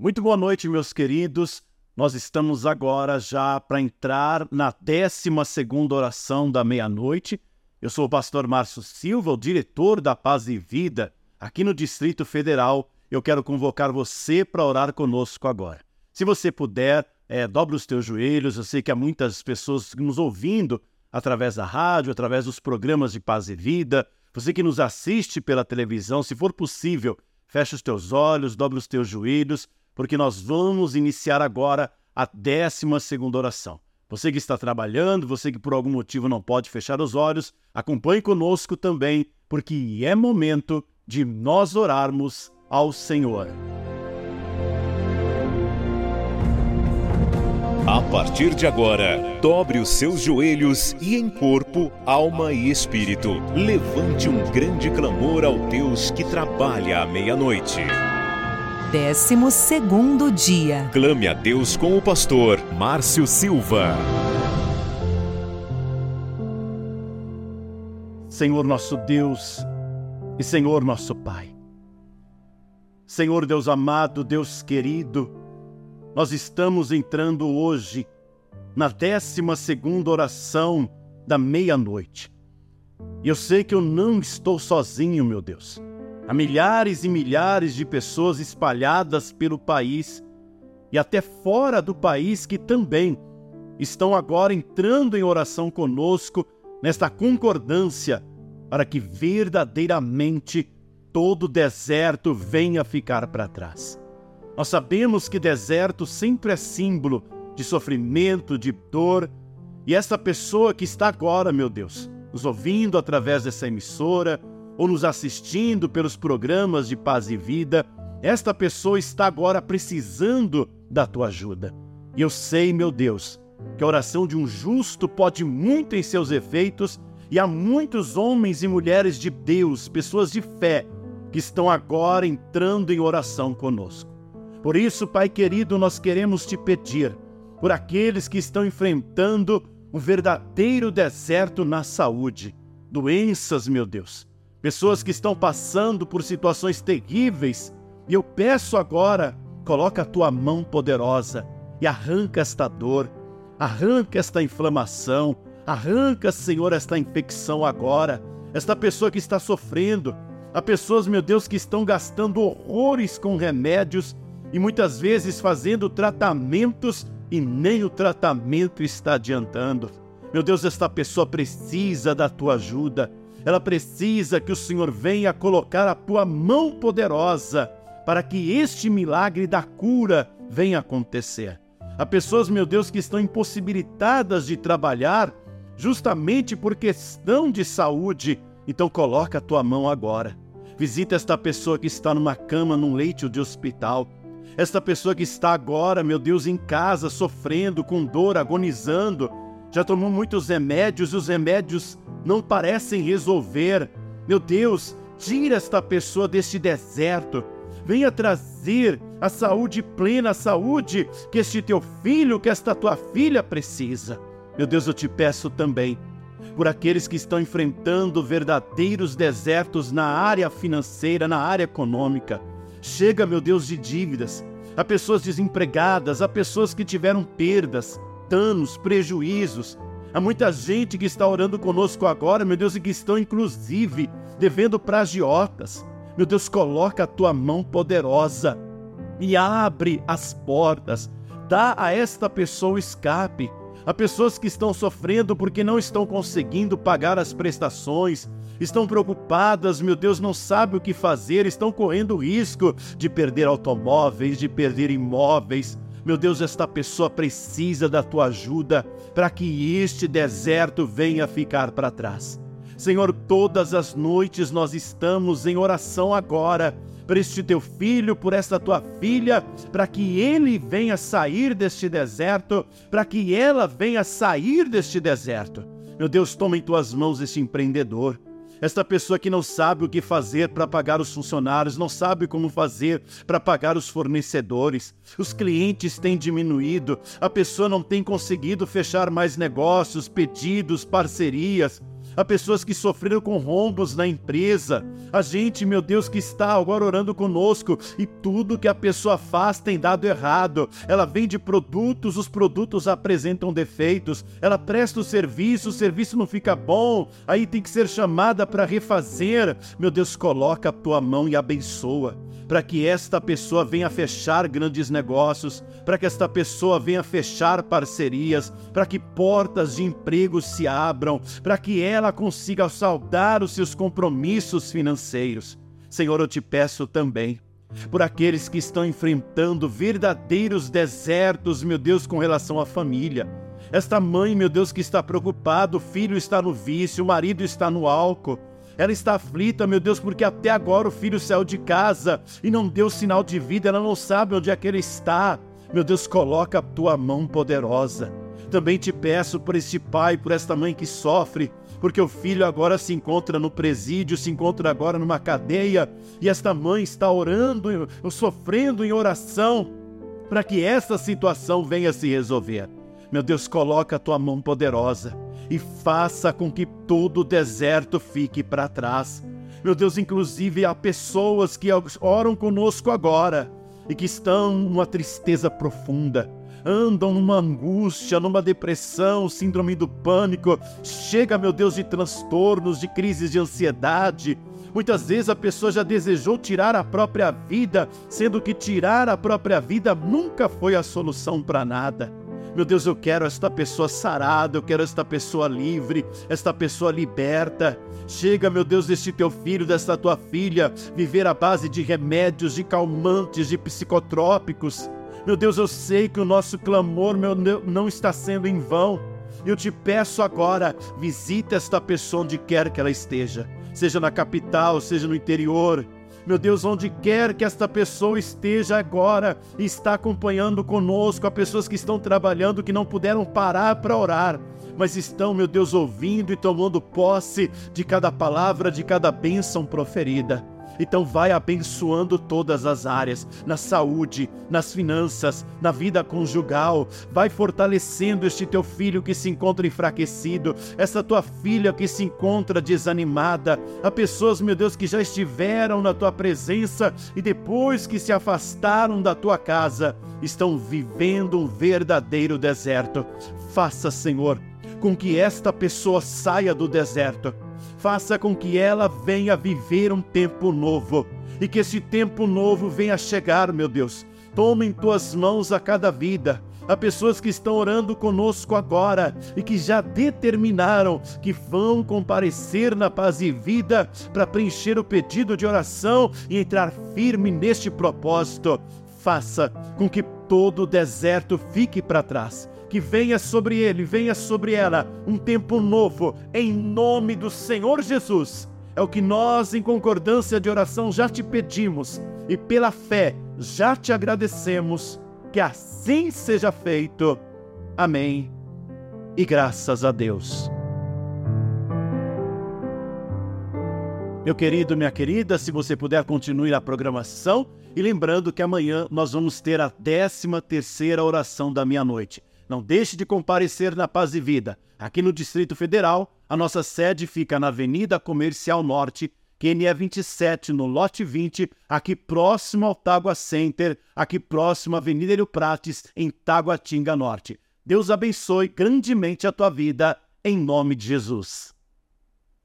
Muito boa noite, meus queridos. Nós estamos agora já para entrar na 12 oração da meia-noite. Eu sou o pastor Márcio Silva, o diretor da Paz e Vida, aqui no Distrito Federal. Eu quero convocar você para orar conosco agora. Se você puder, é, dobre os teus joelhos. Eu sei que há muitas pessoas nos ouvindo através da rádio, através dos programas de Paz e Vida. Você que nos assiste pela televisão, se for possível, feche os teus olhos, dobre os teus joelhos porque nós vamos iniciar agora a 12 oração. Você que está trabalhando, você que por algum motivo não pode fechar os olhos, acompanhe conosco também, porque é momento de nós orarmos ao Senhor. A partir de agora, dobre os seus joelhos e em corpo, alma e espírito, levante um grande clamor ao Deus que trabalha à meia-noite. Décimo segundo dia. Clame a Deus com o pastor Márcio Silva. Senhor nosso Deus e Senhor nosso Pai. Senhor Deus amado, Deus querido, nós estamos entrando hoje na décima segunda oração da meia-noite. E eu sei que eu não estou sozinho, meu Deus. Há milhares e milhares de pessoas espalhadas pelo país e até fora do país que também estão agora entrando em oração conosco nesta concordância para que verdadeiramente todo deserto venha ficar para trás. Nós sabemos que deserto sempre é símbolo de sofrimento, de dor, e essa pessoa que está agora, meu Deus, nos ouvindo através dessa emissora, ou nos assistindo pelos programas de paz e vida, esta pessoa está agora precisando da tua ajuda. E eu sei, meu Deus, que a oração de um justo pode muito em seus efeitos e há muitos homens e mulheres de Deus, pessoas de fé, que estão agora entrando em oração conosco. Por isso, Pai querido, nós queremos te pedir por aqueles que estão enfrentando um verdadeiro deserto na saúde, doenças, meu Deus, pessoas que estão passando por situações terríveis, e eu peço agora, coloca a tua mão poderosa e arranca esta dor, arranca esta inflamação, arranca, Senhor, esta infecção agora, esta pessoa que está sofrendo, há pessoas, meu Deus, que estão gastando horrores com remédios e muitas vezes fazendo tratamentos e nem o tratamento está adiantando. Meu Deus, esta pessoa precisa da tua ajuda. Ela precisa que o Senhor venha colocar a tua mão poderosa para que este milagre da cura venha acontecer. Há pessoas, meu Deus, que estão impossibilitadas de trabalhar justamente por questão de saúde. Então coloca a tua mão agora. Visita esta pessoa que está numa cama, num leito de hospital. Esta pessoa que está agora, meu Deus, em casa, sofrendo, com dor, agonizando. Já tomou muitos remédios e os remédios não parecem resolver. Meu Deus, tira esta pessoa deste deserto. Venha trazer a saúde plena, a saúde que este teu filho, que esta tua filha precisa. Meu Deus, eu te peço também por aqueles que estão enfrentando verdadeiros desertos na área financeira, na área econômica. Chega, meu Deus, de dívidas. Há pessoas desempregadas, há pessoas que tiveram perdas, danos, prejuízos. Há muita gente que está orando conosco agora, meu Deus, e que estão inclusive devendo para agiotas. Meu Deus, coloca a tua mão poderosa e abre as portas. Dá a esta pessoa escape. Há pessoas que estão sofrendo porque não estão conseguindo pagar as prestações, estão preocupadas, meu Deus, não sabe o que fazer, estão correndo risco de perder automóveis, de perder imóveis. Meu Deus, esta pessoa precisa da tua ajuda para que este deserto venha ficar para trás. Senhor, todas as noites nós estamos em oração agora por este teu filho, por esta tua filha, para que ele venha sair deste deserto, para que ela venha sair deste deserto. Meu Deus, toma em tuas mãos este empreendedor esta pessoa que não sabe o que fazer para pagar os funcionários, não sabe como fazer para pagar os fornecedores, os clientes têm diminuído, a pessoa não tem conseguido fechar mais negócios, pedidos, parcerias. Há pessoas que sofreram com rombos na empresa. A gente, meu Deus, que está agora orando conosco e tudo que a pessoa faz tem dado errado. Ela vende produtos, os produtos apresentam defeitos. Ela presta o serviço, o serviço não fica bom. Aí tem que ser chamada para refazer. Meu Deus, coloca a tua mão e abençoa para que esta pessoa venha fechar grandes negócios, para que esta pessoa venha fechar parcerias, para que portas de emprego se abram, para que ela consiga saldar os seus compromissos financeiros. Senhor, eu te peço também por aqueles que estão enfrentando verdadeiros desertos, meu Deus, com relação à família. Esta mãe, meu Deus, que está preocupada, o filho está no vício, o marido está no álcool. Ela está aflita, meu Deus, porque até agora o filho saiu de casa e não deu sinal de vida, ela não sabe onde é que ele está. Meu Deus, coloca a tua mão poderosa. Também te peço por este pai, por esta mãe que sofre, porque o filho agora se encontra no presídio, se encontra agora numa cadeia, e esta mãe está orando, sofrendo em oração, para que essa situação venha se resolver. Meu Deus, coloca a tua mão poderosa e faça com que todo o deserto fique para trás. Meu Deus, inclusive há pessoas que oram conosco agora e que estão numa tristeza profunda, andam numa angústia, numa depressão, síndrome do pânico, chega, meu Deus, de transtornos, de crises de ansiedade. Muitas vezes a pessoa já desejou tirar a própria vida, sendo que tirar a própria vida nunca foi a solução para nada. Meu Deus, eu quero esta pessoa sarada, eu quero esta pessoa livre, esta pessoa liberta. Chega, meu Deus, deste teu filho, desta tua filha, viver à base de remédios, de calmantes, de psicotrópicos. Meu Deus, eu sei que o nosso clamor meu, não está sendo em vão. Eu te peço agora, visita esta pessoa onde quer que ela esteja, seja na capital, seja no interior, meu Deus, onde quer que esta pessoa esteja agora está acompanhando conosco, há pessoas que estão trabalhando que não puderam parar para orar, mas estão, meu Deus, ouvindo e tomando posse de cada palavra, de cada bênção proferida. Então vai abençoando todas as áreas, na saúde, nas finanças, na vida conjugal. Vai fortalecendo este teu filho que se encontra enfraquecido, essa tua filha que se encontra desanimada. Há pessoas, meu Deus, que já estiveram na tua presença e depois que se afastaram da tua casa, estão vivendo um verdadeiro deserto. Faça, Senhor, com que esta pessoa saia do deserto faça com que ela venha viver um tempo novo e que esse tempo novo venha chegar, meu Deus. Toma em tuas mãos a cada vida. Há pessoas que estão orando conosco agora e que já determinaram que vão comparecer na paz e vida para preencher o pedido de oração e entrar firme neste propósito. Faça com que todo o deserto fique para trás que venha sobre ele, venha sobre ela um tempo novo, em nome do Senhor Jesus. É o que nós, em concordância de oração, já te pedimos e pela fé já te agradecemos. Que assim seja feito. Amém. E graças a Deus. Meu querido, minha querida, se você puder continue a programação e lembrando que amanhã nós vamos ter a 13 terceira oração da meia-noite. Não deixe de comparecer na Paz e Vida. Aqui no Distrito Federal, a nossa sede fica na Avenida Comercial Norte, QNE 27, no lote 20, aqui próximo ao Tágua Center, aqui próximo à Avenida Helio Prates, em Taguatinga Norte. Deus abençoe grandemente a tua vida, em nome de Jesus.